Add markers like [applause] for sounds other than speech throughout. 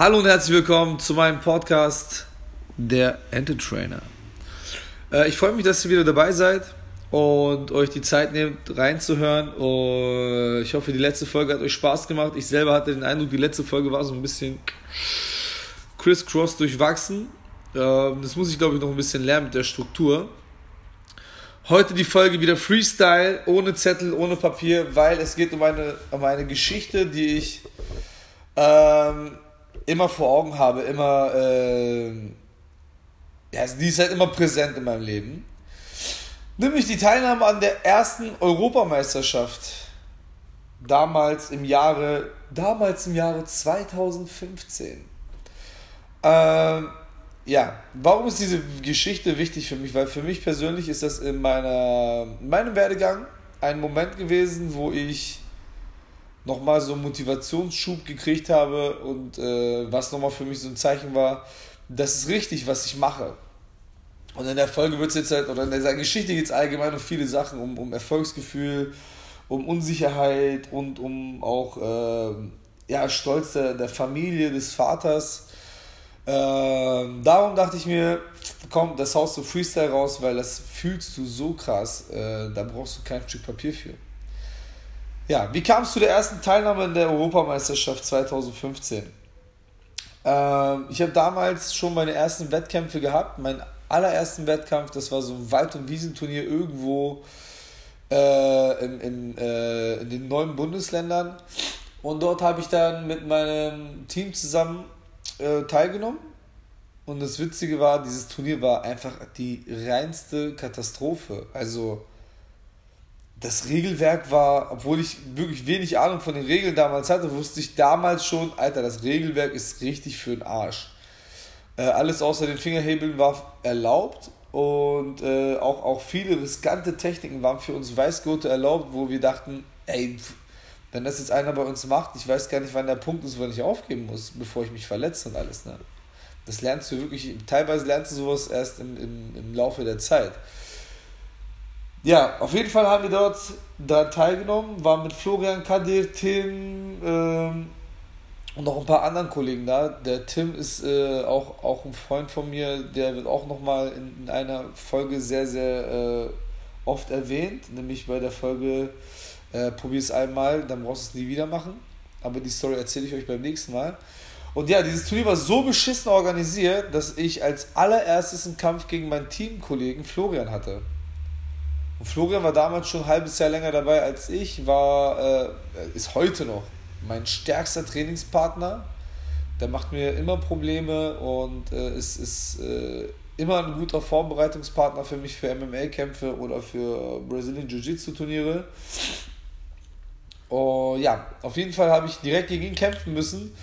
Hallo und herzlich willkommen zu meinem Podcast Der Entertrainer. Äh, ich freue mich, dass ihr wieder dabei seid und euch die Zeit nehmt, reinzuhören. Ich hoffe, die letzte Folge hat euch Spaß gemacht. Ich selber hatte den Eindruck, die letzte Folge war so ein bisschen crisscross durchwachsen. Ähm, das muss ich, glaube ich, noch ein bisschen lernen mit der Struktur. Heute die Folge wieder Freestyle, ohne Zettel, ohne Papier, weil es geht um eine, um eine Geschichte, die ich ähm, immer vor Augen habe, immer, äh, ja, die ist halt immer präsent in meinem Leben. Nämlich die Teilnahme an der ersten Europameisterschaft. Damals im Jahre, damals im Jahre 2015. Ähm, ja, warum ist diese Geschichte wichtig für mich? Weil für mich persönlich ist das in, meiner, in meinem Werdegang ein Moment gewesen, wo ich nochmal so einen Motivationsschub gekriegt habe und äh, was nochmal für mich so ein Zeichen war, das ist richtig, was ich mache. Und in der Folge wird es jetzt halt, oder in dieser Geschichte geht es allgemein um viele Sachen, um, um Erfolgsgefühl, um Unsicherheit und um auch äh, ja, Stolz der, der Familie, des Vaters. Äh, darum dachte ich mir, komm, das haust du Freestyle raus, weil das fühlst du so krass, äh, da brauchst du kein Stück Papier für. Ja, wie kam es zu der ersten Teilnahme in der Europameisterschaft 2015? Ähm, ich habe damals schon meine ersten Wettkämpfe gehabt. Mein allerersten Wettkampf, das war so ein Wald- und Wiesenturnier irgendwo äh, in, in, äh, in den neuen Bundesländern. Und dort habe ich dann mit meinem Team zusammen äh, teilgenommen. Und das Witzige war, dieses Turnier war einfach die reinste Katastrophe. Also das Regelwerk war, obwohl ich wirklich wenig Ahnung von den Regeln damals hatte, wusste ich damals schon, Alter, das Regelwerk ist richtig für den Arsch. Äh, alles außer den Fingerhebeln war erlaubt und äh, auch, auch viele riskante Techniken waren für uns Weißgurte erlaubt, wo wir dachten, ey, wenn das jetzt einer bei uns macht, ich weiß gar nicht, wann der Punkt ist, wo ich aufgeben muss, bevor ich mich verletze und alles. Ne? Das lernst du wirklich, teilweise lernst du sowas erst im, im, im Laufe der Zeit. Ja, auf jeden Fall haben wir dort da teilgenommen, waren mit Florian Kadir, Tim ähm, und noch ein paar anderen Kollegen da. Der Tim ist äh, auch, auch ein Freund von mir, der wird auch nochmal in, in einer Folge sehr, sehr äh, oft erwähnt, nämlich bei der Folge äh, Probier es einmal, dann brauchst du es nie wieder machen. Aber die Story erzähle ich euch beim nächsten Mal. Und ja, dieses Turnier war so beschissen organisiert, dass ich als allererstes einen Kampf gegen meinen Teamkollegen Florian hatte. Und Florian war damals schon ein halbes Jahr länger dabei als ich, war, äh, ist heute noch mein stärkster Trainingspartner. Der macht mir immer Probleme und äh, ist, ist äh, immer ein guter Vorbereitungspartner für mich für MMA-Kämpfe oder für Brazilian Jiu-Jitsu-Turniere. Oh, ja, auf jeden Fall habe ich direkt gegen ihn kämpfen müssen.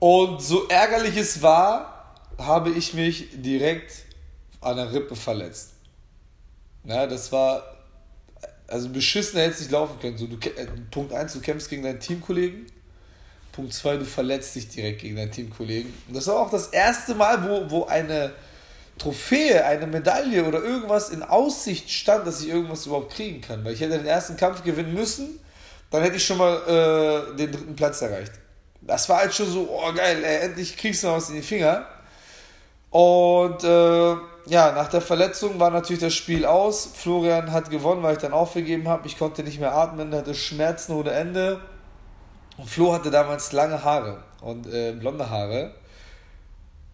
Und so ärgerlich es war, habe ich mich direkt an der Rippe verletzt. Ja, das war, also beschissen hätte es nicht laufen können. So, du, äh, Punkt 1, du kämpfst gegen deinen Teamkollegen. Punkt 2, du verletzt dich direkt gegen deinen Teamkollegen. Und das war auch das erste Mal, wo, wo eine Trophäe, eine Medaille oder irgendwas in Aussicht stand, dass ich irgendwas überhaupt kriegen kann. Weil ich hätte den ersten Kampf gewinnen müssen, dann hätte ich schon mal äh, den dritten Platz erreicht. Das war halt schon so, oh geil, ey, endlich kriegst du noch was in die Finger. Und äh, ja, nach der Verletzung war natürlich das Spiel aus. Florian hat gewonnen, weil ich dann aufgegeben habe. Ich konnte nicht mehr atmen, hatte Schmerzen ohne Ende. Und Flo hatte damals lange Haare und äh, blonde Haare.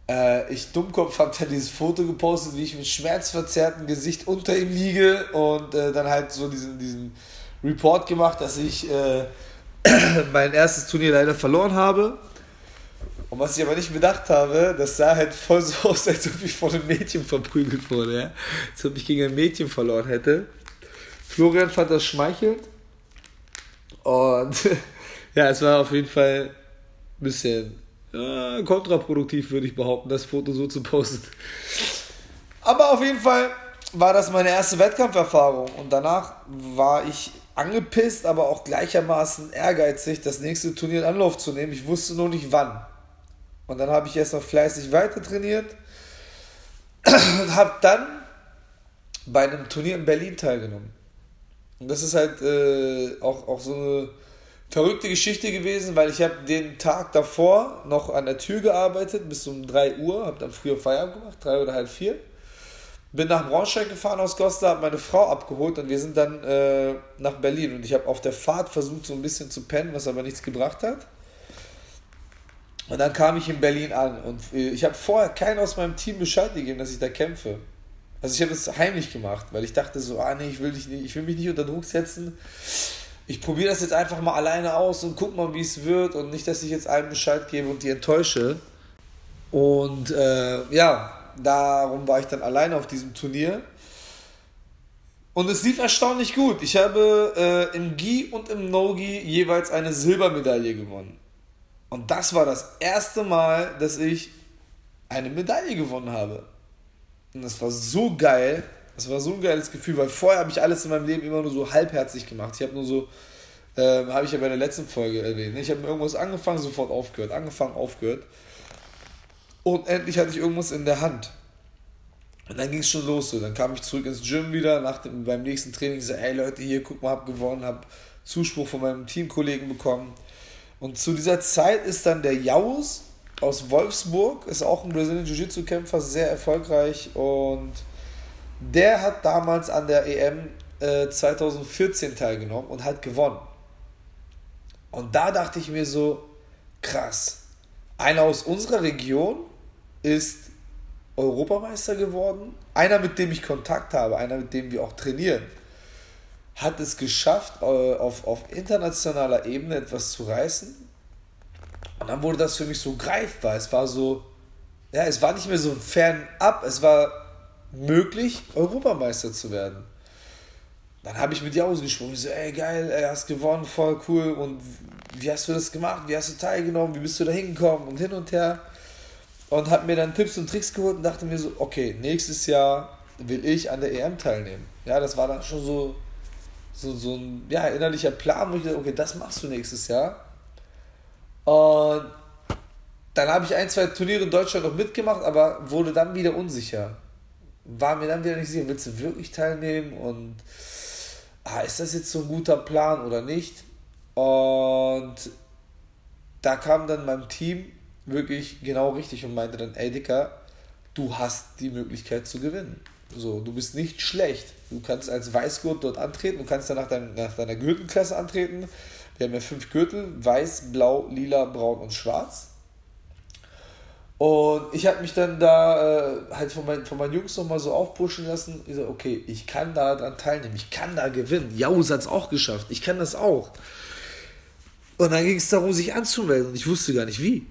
Äh, ich Dummkopf habe dann dieses Foto gepostet, wie ich mit schmerzverzerrtem Gesicht unter ihm liege und äh, dann halt so diesen, diesen Report gemacht, dass ich äh, [clears throat] mein erstes Turnier leider verloren habe. Und was ich aber nicht bedacht habe, das sah halt voll so aus, als ob ich von einem Mädchen verprügelt wurde, ja. Als ob ich gegen ein Mädchen verloren hätte. Florian fand das schmeichelnd. Und [laughs] ja, es war auf jeden Fall ein bisschen ja, kontraproduktiv, würde ich behaupten, das Foto so zu posten. Aber auf jeden Fall war das meine erste Wettkampferfahrung. Und danach war ich angepisst, aber auch gleichermaßen ehrgeizig, das nächste Turnier in Anlauf zu nehmen. Ich wusste nur nicht wann. Und dann habe ich erst noch fleißig weiter trainiert [clears throat] und habe dann bei einem Turnier in Berlin teilgenommen. Und das ist halt äh, auch, auch so eine verrückte Geschichte gewesen, weil ich habe den Tag davor noch an der Tür gearbeitet bis um 3 Uhr, habe dann früher Feierabend gemacht, 3 oder halb 4. Bin nach Braunschweig gefahren aus Goslar, habe meine Frau abgeholt und wir sind dann äh, nach Berlin. Und ich habe auf der Fahrt versucht, so ein bisschen zu pennen, was aber nichts gebracht hat. Und dann kam ich in Berlin an und äh, ich habe vorher keinen aus meinem Team Bescheid gegeben, dass ich da kämpfe. Also ich habe es heimlich gemacht, weil ich dachte so, ah nee, ich will, nicht, ich will mich nicht unter Druck setzen. Ich probiere das jetzt einfach mal alleine aus und guck mal, wie es wird und nicht, dass ich jetzt allen Bescheid gebe und die enttäusche. Und äh, ja, darum war ich dann alleine auf diesem Turnier. Und es lief erstaunlich gut. Ich habe äh, im Gi und im No-Gi jeweils eine Silbermedaille gewonnen. Und das war das erste Mal, dass ich eine Medaille gewonnen habe. Und das war so geil. Das war so ein geiles Gefühl, weil vorher habe ich alles in meinem Leben immer nur so halbherzig gemacht. Ich habe nur so, äh, habe ich ja bei der letzten Folge erwähnt. Ich habe irgendwas angefangen, sofort aufgehört. Angefangen, aufgehört. Und endlich hatte ich irgendwas in der Hand. Und dann ging es schon los. So. Dann kam ich zurück ins Gym wieder, nach dem, beim nächsten Training. Ich so, hey Leute, hier, guck mal, hab gewonnen, hab Zuspruch von meinem Teamkollegen bekommen. Und zu dieser Zeit ist dann der Jaus aus Wolfsburg, ist auch ein Brazilian Jiu-Jitsu-Kämpfer, sehr erfolgreich und der hat damals an der EM äh, 2014 teilgenommen und hat gewonnen. Und da dachte ich mir so, krass, einer aus unserer Region ist Europameister geworden, einer mit dem ich Kontakt habe, einer mit dem wir auch trainieren hat es geschafft, äh, auf, auf internationaler Ebene etwas zu reißen. Und dann wurde das für mich so greifbar. Es war so, ja, es war nicht mehr so fernab, es war möglich, Europameister zu werden. Dann habe ich mit dir ausgesprochen, ich so, ey, geil, ey, hast gewonnen, voll cool. Und wie hast du das gemacht? Wie hast du teilgenommen? Wie bist du da hingekommen? Und hin und her. Und habe mir dann Tipps und Tricks geholt und dachte mir so, okay, nächstes Jahr will ich an der EM teilnehmen. Ja, das war dann schon so so, so ein ja, innerlicher Plan, wo ich dachte, okay, das machst du nächstes Jahr. Und dann habe ich ein, zwei Turniere in Deutschland noch mitgemacht, aber wurde dann wieder unsicher. War mir dann wieder nicht sicher, willst du wirklich teilnehmen und ah, ist das jetzt so ein guter Plan oder nicht? Und da kam dann mein Team wirklich genau richtig und meinte dann, ey Dicker, du hast die Möglichkeit zu gewinnen. So, du bist nicht schlecht. Du kannst als Weißgurt dort antreten, du kannst dann nach, dein, nach deiner Gürtelklasse antreten. Wir haben ja fünf Gürtel: Weiß, Blau, Lila, Braun und Schwarz. Und ich habe mich dann da äh, halt von, mein, von meinen Jungs nochmal so aufpushen lassen. Ich so, okay, ich kann da dran teilnehmen, ich kann da gewinnen. Jaus hat es auch geschafft, ich kann das auch. Und dann ging es darum, sich anzumelden und ich wusste gar nicht wie.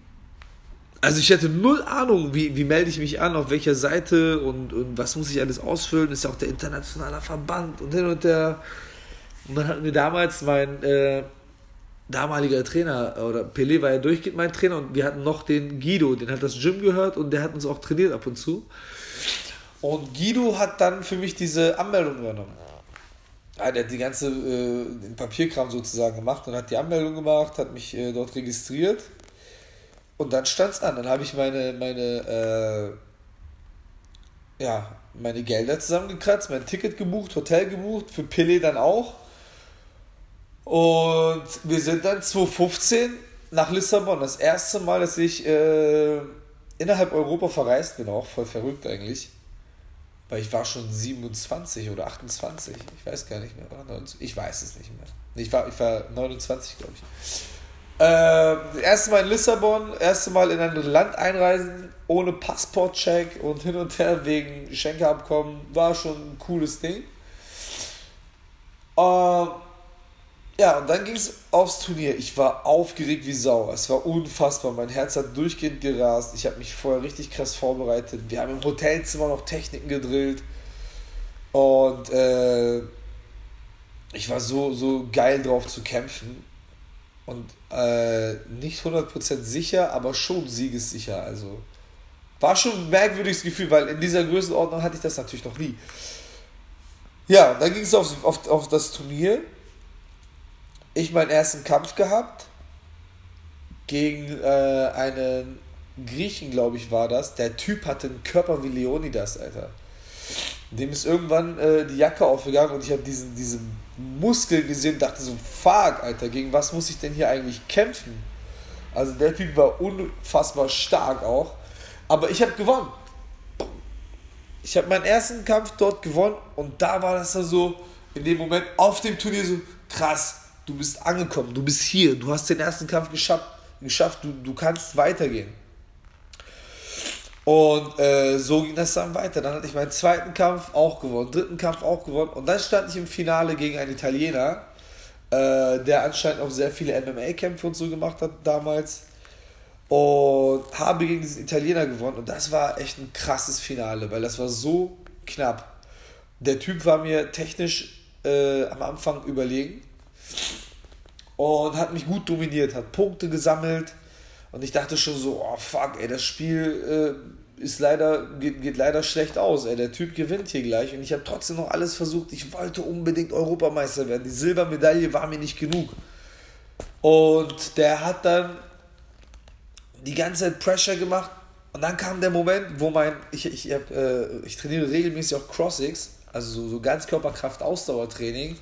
Also ich hatte null Ahnung, wie, wie melde ich mich an, auf welcher Seite und, und was muss ich alles ausfüllen. Ist ja auch der internationale Verband und hin und her. Und dann hatten wir damals mein äh, damaliger Trainer, oder Pelé war ja durchgehend mein Trainer und wir hatten noch den Guido, den hat das Gym gehört und der hat uns auch trainiert ab und zu. Und Guido hat dann für mich diese Anmeldung übernommen. Er hat die ganze äh, den Papierkram sozusagen gemacht und hat die Anmeldung gemacht, hat mich äh, dort registriert und dann stand es an. Dann habe ich meine, meine, äh, ja, meine Gelder zusammengekratzt, mein Ticket gebucht, Hotel gebucht, für Pille dann auch. Und wir sind dann 2015 nach Lissabon. Das erste Mal, dass ich äh, innerhalb Europa verreist bin, auch voll verrückt eigentlich. Weil ich war schon 27 oder 28, ich weiß gar nicht mehr. Ich weiß es nicht mehr. Ich war, ich war 29, glaube ich. Äh, erste Mal in Lissabon, erste Mal in ein Land einreisen, ohne Passportcheck und hin und her wegen Schenkeabkommen, war schon ein cooles Ding. Äh, ja, und dann ging es aufs Turnier. Ich war aufgeregt wie Sau. Es war unfassbar. Mein Herz hat durchgehend gerast. Ich habe mich vorher richtig krass vorbereitet. Wir haben im Hotelzimmer noch Techniken gedrillt. Und äh, ich war so, so geil drauf zu kämpfen und äh, nicht 100% sicher, aber schon siegessicher. Also war schon ein merkwürdiges Gefühl, weil in dieser Größenordnung hatte ich das natürlich noch nie. Ja, dann ging es auf, auf, auf das Turnier. Ich meinen ersten Kampf gehabt gegen äh, einen Griechen, glaube ich, war das. Der Typ hatte einen Körper wie Leonidas, Alter. Dem ist irgendwann äh, die Jacke aufgegangen und ich habe diesen, diesen Muskel gesehen und dachte so, fuck, Alter, gegen was muss ich denn hier eigentlich kämpfen? Also der Typ war unfassbar stark auch. Aber ich habe gewonnen. Ich habe meinen ersten Kampf dort gewonnen und da war das dann so, in dem Moment auf dem Turnier so, krass, du bist angekommen, du bist hier, du hast den ersten Kampf geschafft, geschafft du, du kannst weitergehen. Und äh, so ging das dann weiter. Dann hatte ich meinen zweiten Kampf auch gewonnen, dritten Kampf auch gewonnen. Und dann stand ich im Finale gegen einen Italiener, äh, der anscheinend auch sehr viele MMA-Kämpfe und so gemacht hat damals. Und habe gegen diesen Italiener gewonnen. Und das war echt ein krasses Finale, weil das war so knapp. Der Typ war mir technisch äh, am Anfang überlegen und hat mich gut dominiert, hat Punkte gesammelt und ich dachte schon so, oh fuck, ey, das Spiel äh, ist leider, geht, geht leider schlecht aus, ey, der Typ gewinnt hier gleich und ich habe trotzdem noch alles versucht, ich wollte unbedingt Europameister werden, die Silbermedaille war mir nicht genug. Und der hat dann die ganze Zeit Pressure gemacht und dann kam der Moment, wo mein, ich, ich, hab, äh, ich trainiere regelmäßig auch Crossix, also so, so Ganzkörperkraft-Ausdauertraining.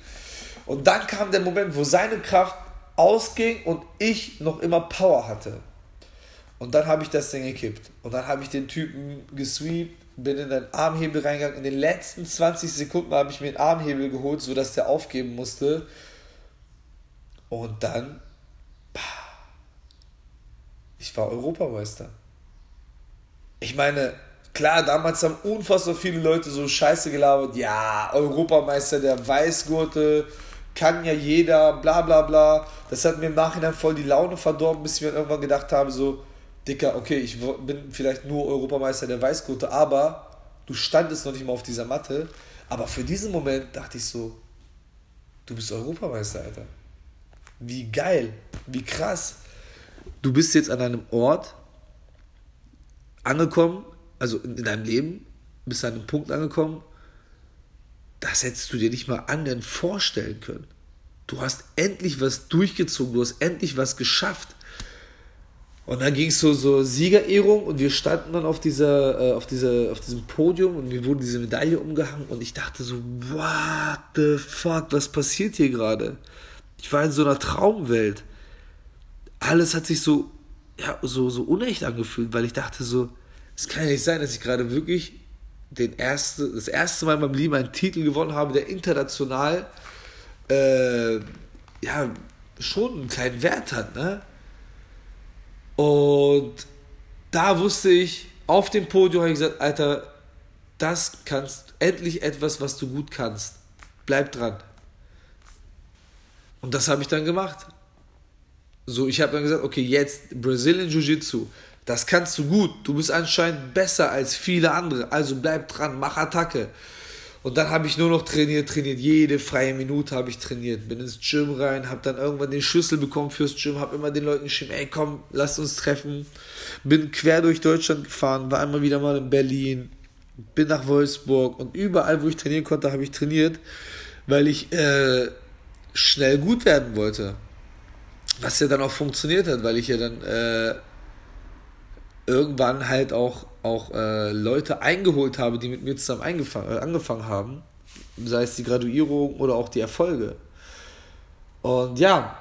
Und dann kam der Moment, wo seine Kraft ausging und ich noch immer Power hatte. Und dann habe ich das Ding gekippt. Und dann habe ich den Typen gesweept, bin in den Armhebel reingegangen. In den letzten 20 Sekunden habe ich mir den Armhebel geholt, sodass der aufgeben musste. Und dann, ich war Europameister. Ich meine, klar, damals haben unfassbar viele Leute so Scheiße gelabert. Ja, Europameister der Weißgurte, kann ja jeder, bla bla bla. Das hat mir im Nachhinein voll die Laune verdorben, bis ich mir irgendwann gedacht habe, so, Dicker, okay, ich bin vielleicht nur Europameister der Weißgurte, aber du standest noch nicht mal auf dieser Matte. Aber für diesen Moment dachte ich so, du bist Europameister, Alter. Wie geil, wie krass. Du bist jetzt an einem Ort angekommen, also in deinem Leben, bist an einem Punkt angekommen, das hättest du dir nicht mal anderen vorstellen können. Du hast endlich was durchgezogen, du hast endlich was geschafft. Und dann ging es so, so Siegerehrung und wir standen dann auf, dieser, äh, auf, dieser, auf diesem Podium und mir wurde diese Medaille umgehangen und ich dachte so, what the fuck, was passiert hier gerade? Ich war in so einer Traumwelt. Alles hat sich so, ja, so, so unecht angefühlt, weil ich dachte so, es kann ja nicht sein, dass ich gerade wirklich den erste, das erste Mal in meinem Leben einen Titel gewonnen habe, der international äh, ja, schon einen kleinen Wert hat. Ne? Und da wusste ich, auf dem Podium habe ich gesagt, Alter, das kannst endlich etwas, was du gut kannst. Bleib dran. Und das habe ich dann gemacht. So, ich habe dann gesagt, okay, jetzt Brazilian Jiu-Jitsu. Das kannst du gut. Du bist anscheinend besser als viele andere. Also bleib dran, mach Attacke. Und dann habe ich nur noch trainiert, trainiert. Jede freie Minute habe ich trainiert. Bin ins Gym rein, habe dann irgendwann den Schlüssel bekommen fürs Gym, habe immer den Leuten geschrieben, ey komm, lass uns treffen. Bin quer durch Deutschland gefahren, war einmal wieder mal in Berlin, bin nach Wolfsburg und überall, wo ich trainieren konnte, habe ich trainiert, weil ich äh, schnell gut werden wollte. Was ja dann auch funktioniert hat, weil ich ja dann äh, irgendwann halt auch, auch äh, Leute eingeholt habe, die mit mir zusammen äh, angefangen haben, sei es die Graduierung oder auch die Erfolge. Und ja,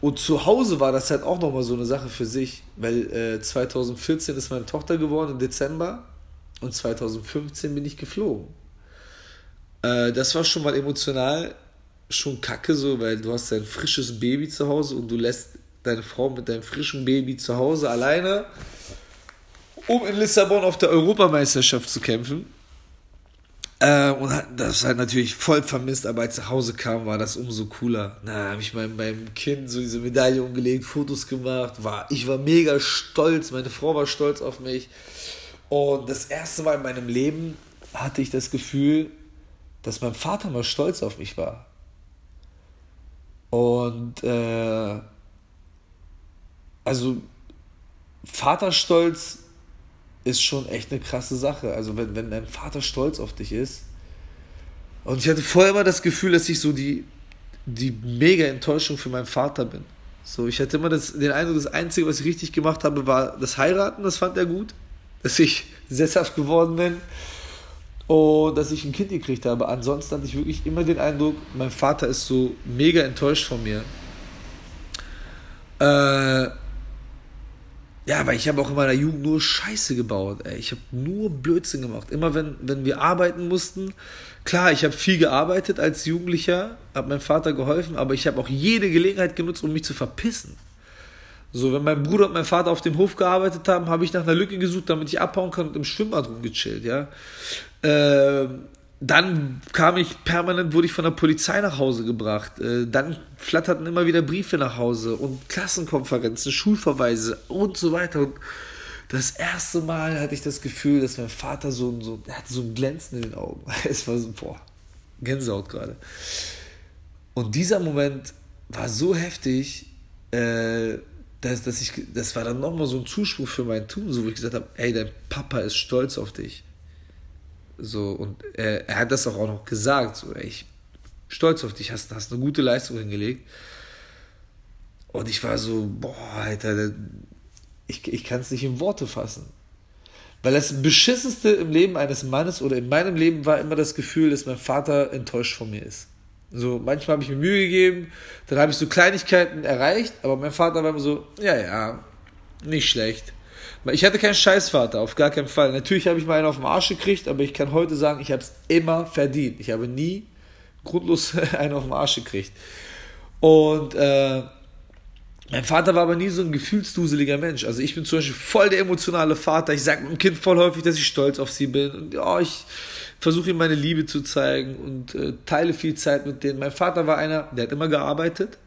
und zu Hause war das halt auch nochmal so eine Sache für sich, weil äh, 2014 ist meine Tochter geworden im Dezember und 2015 bin ich geflogen. Äh, das war schon mal emotional schon kacke so, weil du hast dein frisches Baby zu Hause und du lässt deine Frau mit deinem frischen Baby zu Hause alleine um in Lissabon auf der Europameisterschaft zu kämpfen. Äh, und das halt natürlich voll vermisst, aber als ich nach Hause kam, war das umso cooler. Na, habe ich meinem, meinem Kind so diese Medaille umgelegt, Fotos gemacht, war, ich war mega stolz, meine Frau war stolz auf mich. Und das erste Mal in meinem Leben hatte ich das Gefühl, dass mein Vater mal stolz auf mich war. Und äh, also Vaterstolz ist schon echt eine krasse Sache. Also wenn, wenn dein Vater stolz auf dich ist. Und ich hatte vorher immer das Gefühl, dass ich so die, die mega Enttäuschung für meinen Vater bin. So, ich hatte immer das, den Eindruck, das Einzige, was ich richtig gemacht habe, war das Heiraten, das fand er gut. Dass ich [laughs] sesshaft geworden bin. und dass ich ein Kind gekriegt habe. Ansonsten hatte ich wirklich immer den Eindruck, mein Vater ist so mega enttäuscht von mir. Äh, ja, weil ich habe auch in meiner Jugend nur Scheiße gebaut. Ey. Ich habe nur Blödsinn gemacht. Immer wenn, wenn wir arbeiten mussten. Klar, ich habe viel gearbeitet als Jugendlicher, habe meinem Vater geholfen, aber ich habe auch jede Gelegenheit genutzt, um mich zu verpissen. So, wenn mein Bruder und mein Vater auf dem Hof gearbeitet haben, habe ich nach einer Lücke gesucht, damit ich abhauen kann und im Schwimmbad rumgechillt, ja. Äh, dann kam ich permanent, wurde ich von der Polizei nach Hause gebracht. Äh, dann flatterten immer wieder Briefe nach Hause und Klassenkonferenzen, Schulverweise und so weiter. Und das erste Mal hatte ich das Gefühl, dass mein Vater so, so er hatte so ein Glänzen in den Augen. [laughs] Es war so, boah, Gänsehaut gerade. Und dieser Moment war so heftig, äh, dass, dass ich, das war dann nochmal so ein Zuspruch für mein Tun, so wo ich gesagt habe, ey, dein Papa ist stolz auf dich. So, und er, er hat das auch, noch gesagt, so, ich stolz auf dich, hast, hast eine gute Leistung hingelegt. Und ich war so, boah, Alter, ich, ich kann es nicht in Worte fassen. Weil das Beschissenste im Leben eines Mannes oder in meinem Leben war immer das Gefühl, dass mein Vater enttäuscht von mir ist. So, manchmal habe ich mir Mühe gegeben, dann habe ich so Kleinigkeiten erreicht, aber mein Vater war immer so, ja, ja, nicht schlecht. Ich hatte keinen Scheißvater, auf gar keinen Fall. Natürlich habe ich mal einen auf den Arsch gekriegt, aber ich kann heute sagen, ich habe es immer verdient. Ich habe nie grundlos [laughs] einen auf den Arsch gekriegt. Und äh, mein Vater war aber nie so ein gefühlsduseliger Mensch. Also ich bin zum Beispiel voll der emotionale Vater. Ich sage meinem Kind voll häufig, dass ich stolz auf sie bin. Und ja, ich versuche ihm meine Liebe zu zeigen und äh, teile viel Zeit mit denen. Mein Vater war einer, der hat immer gearbeitet.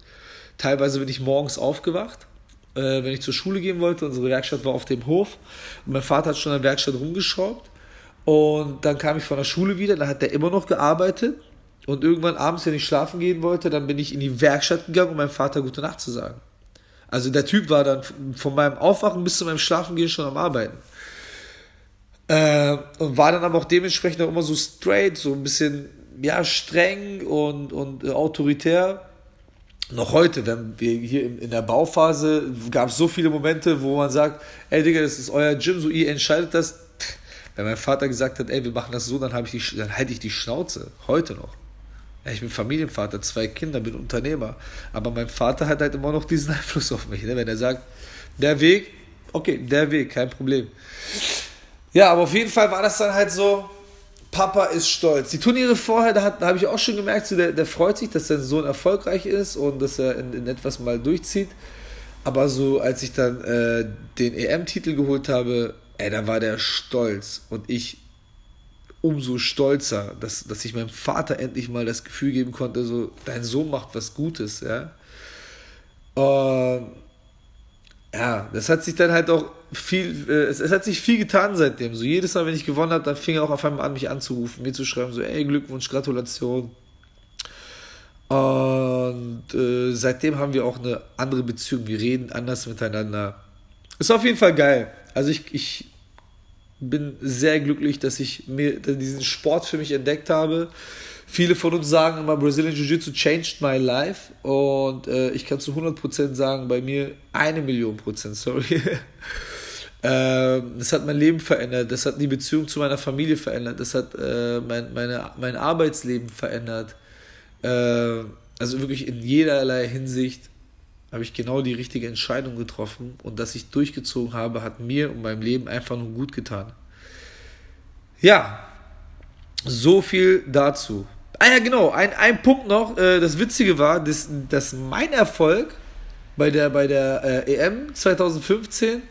Teilweise bin ich morgens aufgewacht wenn ich zur Schule gehen wollte. Unsere Werkstatt war auf dem Hof. Und mein Vater hat schon in der Werkstatt rumgeschraubt. Und dann kam ich von der Schule wieder, da hat er immer noch gearbeitet. Und irgendwann abends, wenn ich schlafen gehen wollte, dann bin ich in die Werkstatt gegangen, um meinem Vater gute Nacht zu sagen. Also der Typ war dann von meinem Aufwachen bis zu meinem Schlafengehen schon am Arbeiten. Äh, und war dann aber auch dementsprechend auch immer so straight, so ein bisschen ja, streng und, und äh, autoritär noch heute, wenn wir hier in, der Bauphase, gab es so viele Momente, wo man sagt, ey Digga, das ist euer Gym, so ihr entscheidet das. Wenn mein Vater gesagt hat, ey, wir machen das so, dann, dann halte ich die Schnauze. Heute noch. Ich bin Familienvater, zwei Kinder, bin Unternehmer. Aber mein Vater hat halt immer noch diesen [laughs] Einfluss auf mich. Ne? Wenn er sagt, der Weg, okay, der Weg, kein Problem. Ja, aber auf jeden Fall war das dann halt so, Papa ist stolz. Die Turniere vorher, da, da habe ich auch schon gemerkt, so der, der freut sich, dass sein Sohn erfolgreich ist und dass er in, in etwas mal durchzieht. Aber so, als ich dann äh, den EM-Titel geholt habe, ey, da war der stolz. Und ich umso stolzer, dass, dass ich meinem Vater endlich mal das Gefühl geben konnte, so, dein Sohn macht was Gutes, ja. Und ja, das hat sich dann halt auch viel, äh, es, es, hat sich viel getan seitdem. So jedes Mal, wenn ich gewonnen habe, dann fing er auch auf einmal an, mich anzurufen, mir zu schreiben, so, ey, Glückwunsch, Gratulation. Und äh, seitdem haben wir auch eine andere Beziehung. Wir reden anders miteinander. Ist auf jeden Fall geil. Also ich, ich bin sehr glücklich, dass ich mir diesen Sport für mich entdeckt habe. Viele von uns sagen immer, Brazilian Jiu-Jitsu changed my life. Und äh, ich kann zu 100% sagen, bei mir eine Million Prozent, sorry. [laughs] Ähm, das hat mein Leben verändert, das hat die Beziehung zu meiner Familie verändert, das hat äh, mein, meine, mein Arbeitsleben verändert. Äh, also wirklich in jederlei Hinsicht habe ich genau die richtige Entscheidung getroffen und dass ich durchgezogen habe, hat mir und meinem Leben einfach nur gut getan. Ja, so viel dazu. Ah ja, genau, ein, ein Punkt noch, äh, das Witzige war, dass, dass mein Erfolg bei der, bei der äh, EM 2015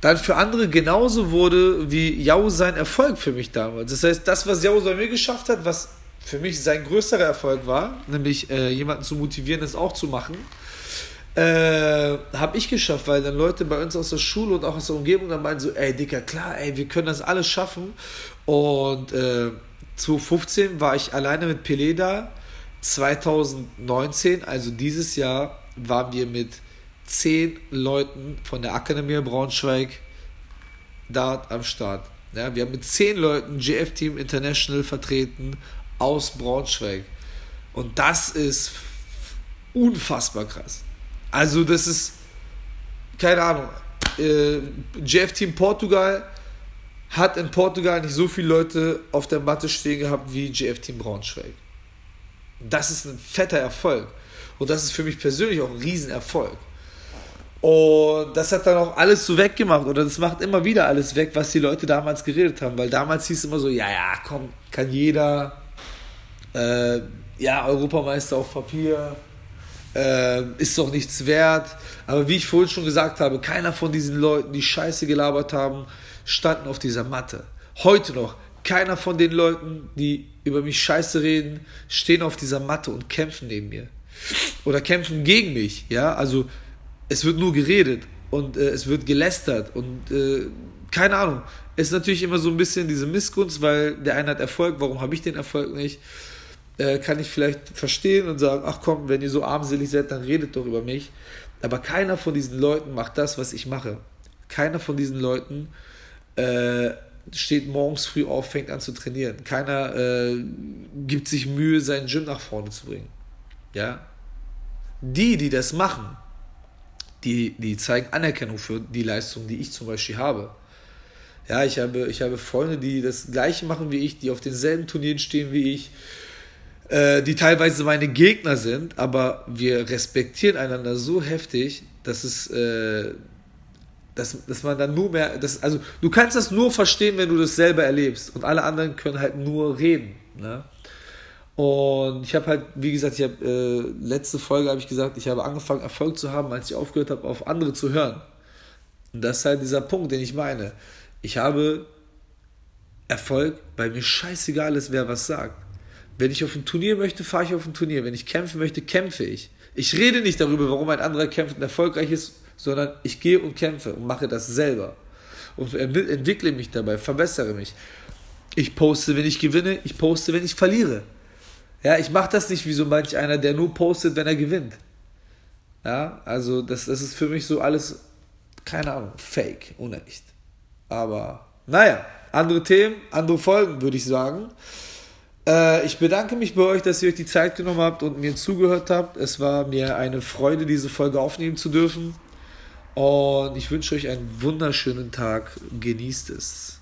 dann für andere genauso wurde wie Yao sein Erfolg für mich damals. Das heißt, das, was Yao bei mir geschafft hat, was für mich sein größerer Erfolg war, nämlich äh, jemanden zu motivieren, das auch zu machen, äh, habe ich geschafft, weil dann Leute bei uns aus der Schule und auch aus der Umgebung dann meinen so, ey Dicker, klar, ey, wir können das alles schaffen. Und äh, 2015 war ich alleine mit Pelé da. 2019, also dieses Jahr, waren wir mit zehn Leuten von der Akademie Braunschweig da am Start. Ja, wir haben mit zehn Leuten GF Team International vertreten aus Braunschweig. Und das ist unfassbar krass. Also, das ist, keine Ahnung, äh, Team Portugal hat in Portugal nicht so viele Leute auf der Matte stehen gehabt wie GF Team Braunschweig. Das ist ein fetter Erfolg. Und das ist für mich persönlich auch ein Riesenerfolg. Und das hat dann auch alles so weggemacht. Oder das macht immer wieder alles weg, was die Leute damals geredet haben. Weil damals hieß es immer so, ja, ja, komm, kann jeder. Äh, ja, Europameister auf Papier. Äh, ist doch nichts wert. Aber wie ich vorhin schon gesagt habe, keiner von diesen Leuten, die Scheiße gelabert haben, standen auf dieser Matte. Heute noch, keiner von den Leuten, die über mich Scheiße reden, stehen auf dieser Matte und kämpfen neben mir. Oder kämpfen gegen mich, ja, also es wird nur geredet und äh, es wird gelästert und äh, keine Ahnung. Es ist natürlich immer so ein bisschen diese Missgunst, weil der eine hat Erfolg, warum habe ich den Erfolg nicht? Äh, kann ich vielleicht verstehen und sagen, ach komm, wenn ihr so armselig seid, dann redet doch über mich. Aber keiner von diesen Leuten macht das, was ich mache. Keiner von diesen Leuten äh, steht morgens früh auf, fängt an zu trainieren. Keiner äh, gibt sich Mühe, seinen Gym nach vorne zu bringen. Ja? Die, die das machen, die, die zeigen Anerkennung für die Leistung, die ich zum Beispiel habe. Ja, ich habe, ich habe Freunde, die das Gleiche machen wie ich, die auf denselben Turnieren stehen wie ich, äh, die teilweise meine Gegner sind, aber wir respektieren einander so heftig, dass es, äh, dass, dass man dann nur mehr, das, also du kannst das nur verstehen, wenn du das selber erlebst und alle anderen können halt nur reden. Ne? Und ich habe halt, wie gesagt, ich habe äh, letzte Folge habe ich gesagt, ich habe angefangen Erfolg zu haben, als ich aufgehört habe, auf andere zu hören. Und das ist halt dieser Punkt, den ich meine. Ich habe Erfolg, weil mir scheißegal ist, wer was sagt. Wenn ich auf ein Turnier möchte, fahre ich auf ein Turnier. Wenn ich kämpfen möchte, kämpfe ich. Ich rede nicht darüber, warum ein anderer kämpft und erfolgreich ist, sondern ich gehe und kämpfe und mache das selber. Und entwickle mich dabei, verbessere mich. Ich poste, wenn ich gewinne, ich poste, wenn ich verliere. Ja, ich mache das nicht wie so manch einer, der nur postet, wenn er gewinnt. Ja, also das, das ist für mich so alles, keine Ahnung, fake, unecht. Aber naja, andere Themen, andere Folgen, würde ich sagen. Äh, ich bedanke mich bei euch, dass ihr euch die Zeit genommen habt und mir zugehört habt. Es war mir eine Freude, diese Folge aufnehmen zu dürfen. Und ich wünsche euch einen wunderschönen Tag. Genießt es.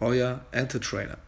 Euer Entertrainer.